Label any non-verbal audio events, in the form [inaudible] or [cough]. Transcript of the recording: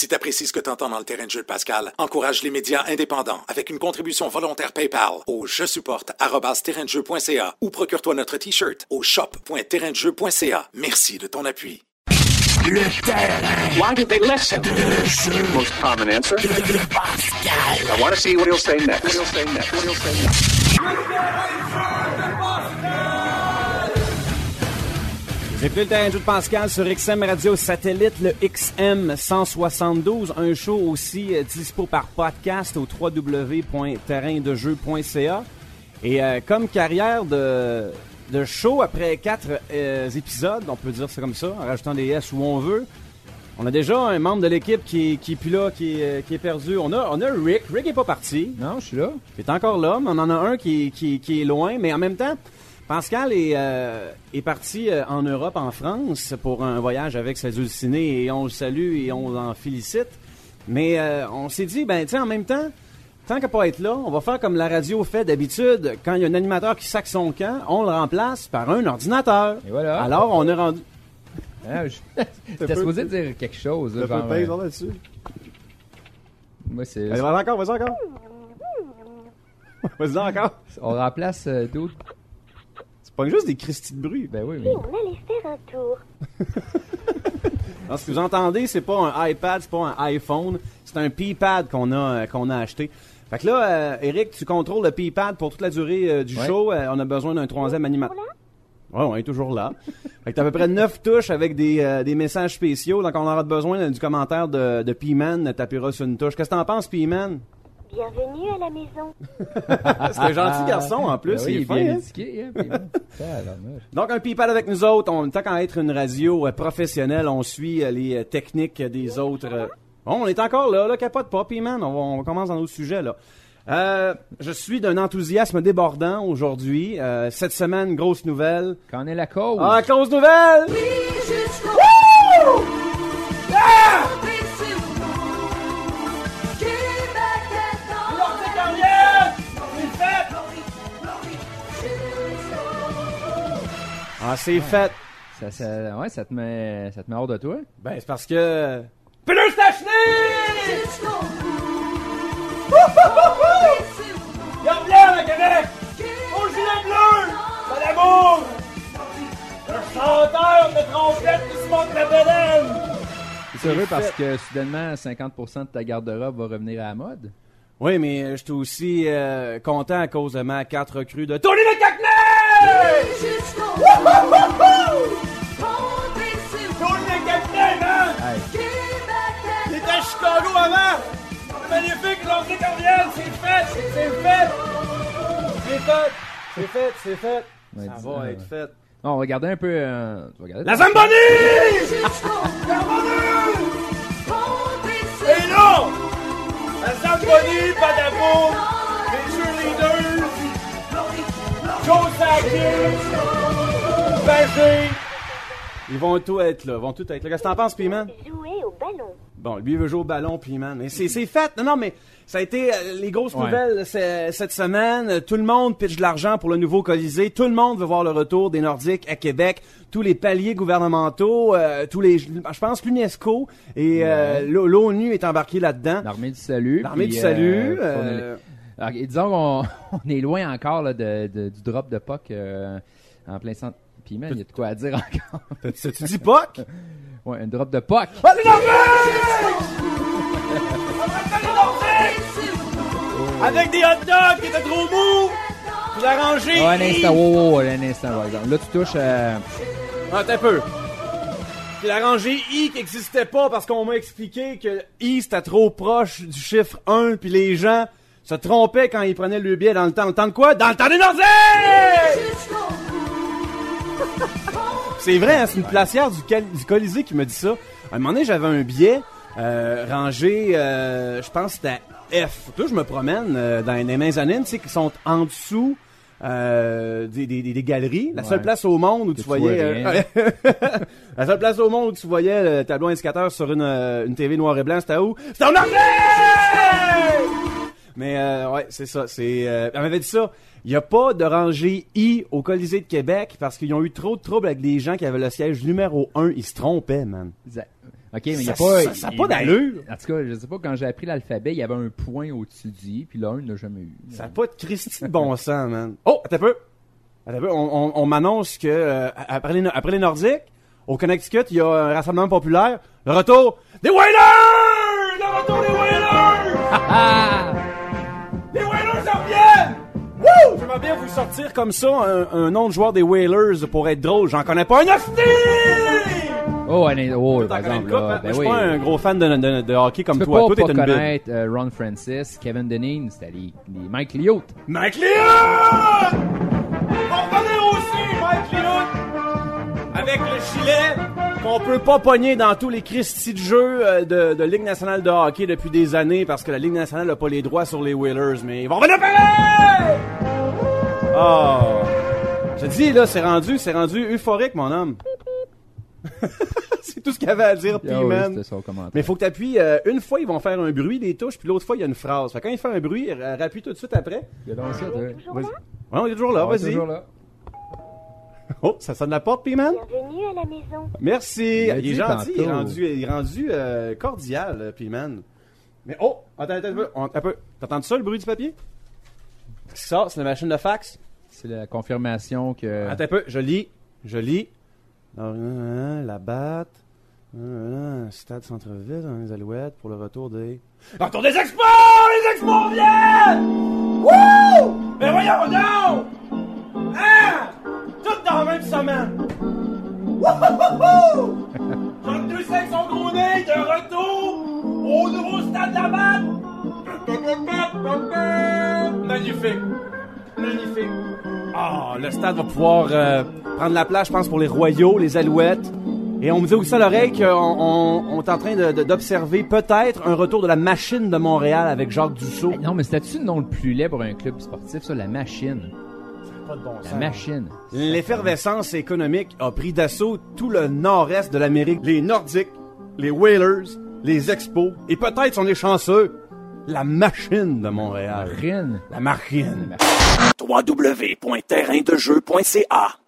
Si t'apprécies ce que t'entends dans le terrain de jeu de Pascal, encourage les médias indépendants avec une contribution volontaire PayPal au je supporte terraindejeu.ca ou procure-toi notre t-shirt au shop.terraindejeu.ca. Merci de ton appui. Le terrain Why did they listen? de jeu Most common answer? de Pascal. I want to see what he'll say next. What he'll say next. What he'll say next. Écoutez le terrain de jeu de Pascal sur XM Radio Satellite, le XM 172, un show aussi euh, dispo par podcast au www.terraindejeu.ca. Et euh, comme carrière de, de show après quatre euh, épisodes, on peut dire ça comme ça, en rajoutant des S où on veut, on a déjà un membre de l'équipe qui, qui est plus là, qui est, qui est perdu. On a, on a Rick. Rick est pas parti. Non, je suis là. Il est encore là, mais on en a un qui, qui, qui est loin. Mais en même temps, Pascal est, euh, est parti euh, en Europe, en France, pour un voyage avec ses hallucinés et on le salue et on l'en félicite. Mais euh, on s'est dit, ben, tu en même temps, tant qu'à pas être là, on va faire comme la radio fait d'habitude. Quand il y a un animateur qui sac son camp, on le remplace par un ordinateur. Et voilà. Alors, on est rendu. Ah, T'es [laughs] supposé dire quelque chose. Là, genre, euh, là-dessus? moi, c'est. Vas-y encore, vas-y encore. [laughs] Vas-y encore. On remplace euh, d'autres. Juste des cristis de bruit. Ben oui, mais. On allait faire un tour. [laughs] Alors, ce que vous entendez, c'est pas un iPad, c'est pas un iPhone, c'est un P-pad qu'on a, euh, qu'on a acheté. Fait que là, euh, Eric, tu contrôles le P-pad pour toute la durée euh, du Ouais. show. Euh, on a besoin d'un troisième animateur. Ouais, on est toujours là. fait que t'as à peu près neuf touches avec des, euh, des messages spéciaux. Donc, on aura besoin euh, du commentaire de, de P-Man. T'appuieras sur une touche. Qu'est-ce que t'en penses, P-Man? Bienvenue à la maison. [laughs] C'est un gentil garçon, en plus. Ben oui, il est il est fin, bien hein? éduqué. Hein, puis bon. [laughs] Tabarnouche. Donc, un P-pad avec nous autres. On, tant qu'à être une radio euh, professionnelle, on suit euh, les euh, techniques des autres. euh. Bon, on est encore là, là, capote pas, P-Man. On, va- on commence dans notre sujet, là. Euh, je suis d'un enthousiasme débordant aujourd'hui. Euh, cette semaine, grosse nouvelle. Qu'en est la cause? Ah, grosse nouvelle! Ah, c'est fait. Ça, ça, ouais, ça te met, ça te met hors de toi. Ben, c'est parce que... Stachny! Garde bien, la Québec! Au gilet bleu! Pas d'amour! Un chanteur de trompette qui se montre la bedaine! C'est heureux parce que soudainement, 50% de ta garde-robe va revenir à la mode. Oui, mais je suis aussi euh, content à cause de ma carte recrue de Tony Le Chicago avant! C'est magnifique, l'entrée cordiale, c'est fait! C'est fait! C'est fait! C'est fait, c'est fait! Ouais, Ça va ouais, être fait. Non, on va regarder un peu. euh, La Zamboni! Et là! La Zamboni, Padabo, les Ils vont tous être là, vont tous être là. Qu'est-ce que t'en penses, Piment? Jouer au ballon. Bon, lui il veut jouer au ballon, puis man. Mais c'est, c'est fait. Non, non, mais ça a été euh, les grosses Ouais. nouvelles c'est- cette semaine. Euh, Tout le monde pitch de l'argent pour le nouveau Colisée. Tout le monde veut voir le retour des Nordiques à Québec. Tous les paliers gouvernementaux, euh, tous les, je pense que l'UNESCO et euh, l'O- l'ONU est embarqué là-dedans. L'armée du salut. L'armée du salut. euh, on est- euh, Alors, disons qu'on [laughs] on est loin encore là, de, de- du drop de POC euh, en plein centre. Puis, man, il y a de quoi à dire encore. tu tu dis POC? ouais, un drop de POC. Ah, les Nordiques! Avec des hot dogs qui étaient trop mous! Puis la rangée. Oh, un instant, wow, wow, un instant, par exemple. Là, tu touches. euh, Attends un peu. Puis la rangée I qui n'existait pas parce qu'on m'a expliqué que I c'était trop proche du chiffre 1 puis les gens se trompaient quand ils prenaient le billet dans le temps. Le temps de quoi? Dans le temps des! C'est vrai, hein, c'est une placière du, Cal- du Colisée qui me dit ça. À un moment donné, j'avais un billet euh, rangé, euh, je pense que c'était F. Là, je me promène euh, dans les mezzanines, tu sais, qui sont en dessous euh, des, des, des- galeries. La seule Ouais. place au monde où tu voyais... euh, [laughs] la seule place au monde où tu voyais le tableau indicateur sur une, euh, une TV noir et blanc, c'était où? C'était en Norvège! Mais euh, ouais, c'est ça. C'est, euh, elle m'avait dit ça. Il n'y a pas de rangée I au Colisée de Québec parce qu'ils ont eu trop de troubles avec des gens qui avaient le siège numéro 1. Ils se trompaient, man. za- OK, mais il n'y a pas... ça- ça a il- pas d'allure. En tout cas, je sais pas, quand j'ai appris l'alphabet, il y avait un point au-dessus du i, puis là, il n'a jamais eu. Ça n'a pas de Christy de bon [laughs] sens, man. Oh, attends un peu. Attends un peu. On, on- on m'annonce que euh, après, les, après les Nordiques, au Connecticut, il y a un rassemblement populaire. Le retour des Whalers! Le retour des Whalers! [laughs] [laughs] J'aimerais bien vous sortir comme ça un, un nom de joueur des Whalers pour être drôle. J'en connais pas un! Oh, un, oh par exemple, là, hein? ben Je suis oui. pas un gros fan de, de- de hockey comme Tu peux toi. pas, Toi, pas une connaître euh, Ron Francis, Kevin Deneen, c'était les, les Mike Liotte. Mike Liotte! On va revenir aussi, Mike Liotte! Avec le gilet qu'on peut pas pogner dans tous les Christie de jeux euh, de, de Ligue nationale de hockey depuis des années parce que la Ligue nationale n'a pas les droits sur les Whalers, mais ils vont revenir pareil! Oh! Je te dis, là, c'est rendu, c'est rendu euphorique, mon homme. [laughs] c'est tout ce qu'il y avait à dire, puis Ah oui, man. son commentaire. Mais il faut que tu appuies. une fois, ils vont faire un bruit des touches, puis l'autre fois, il y a une phrase. Fait que quand il fait un bruit, euh, rappuie tout de suite après. Il y a donc ça, Ouais, on est toujours là, est vas-y. toujours là. Oh, ça sonne la porte, P-Man? Bienvenue à la maison. Merci. Il, est gentil, il est rendu, il est rendu euh, cordial, euh, P-Man. Mais oh, attends, attends un peu. on- un peu. T'entends ça, le bruit du papier? Qu'est-ce qui sort? C'est la machine de fax? C'est la confirmation que... Attends un peu, je lis. Je lis. Alors, euh, la batte. Euh, euh, stade centre-ville, hein, les alouettes pour le retour des. Le retour des expos! Les expos viennent! Wouh! Mais voyons donc! Hein? Tout dans la même semaine! Wouhouhou! [laughs] Jean deux son gros nez de retour au nouveau stade de la batte! Magnifique! Magnifique! Ah, le stade va pouvoir euh, prendre la place, je pense, pour les Royaux, les Alouettes. Et on me dit aussi à l'oreille qu'on on, on est en train d'observer peut-être un retour de la machine de Montréal avec Jacques Dussault. Hey, non, mais c'était-tu le nom le plus laid pour un club sportif, ça, la machine? Pas de bon La machine. L'effervescence économique a pris d'assaut tout le nord-est de l'Amérique. Les Nordiques, les Whalers, les Expos, et peut-être, si on est chanceux, la machine de Montréal. Rin. La machine. www.terraindejeu.ca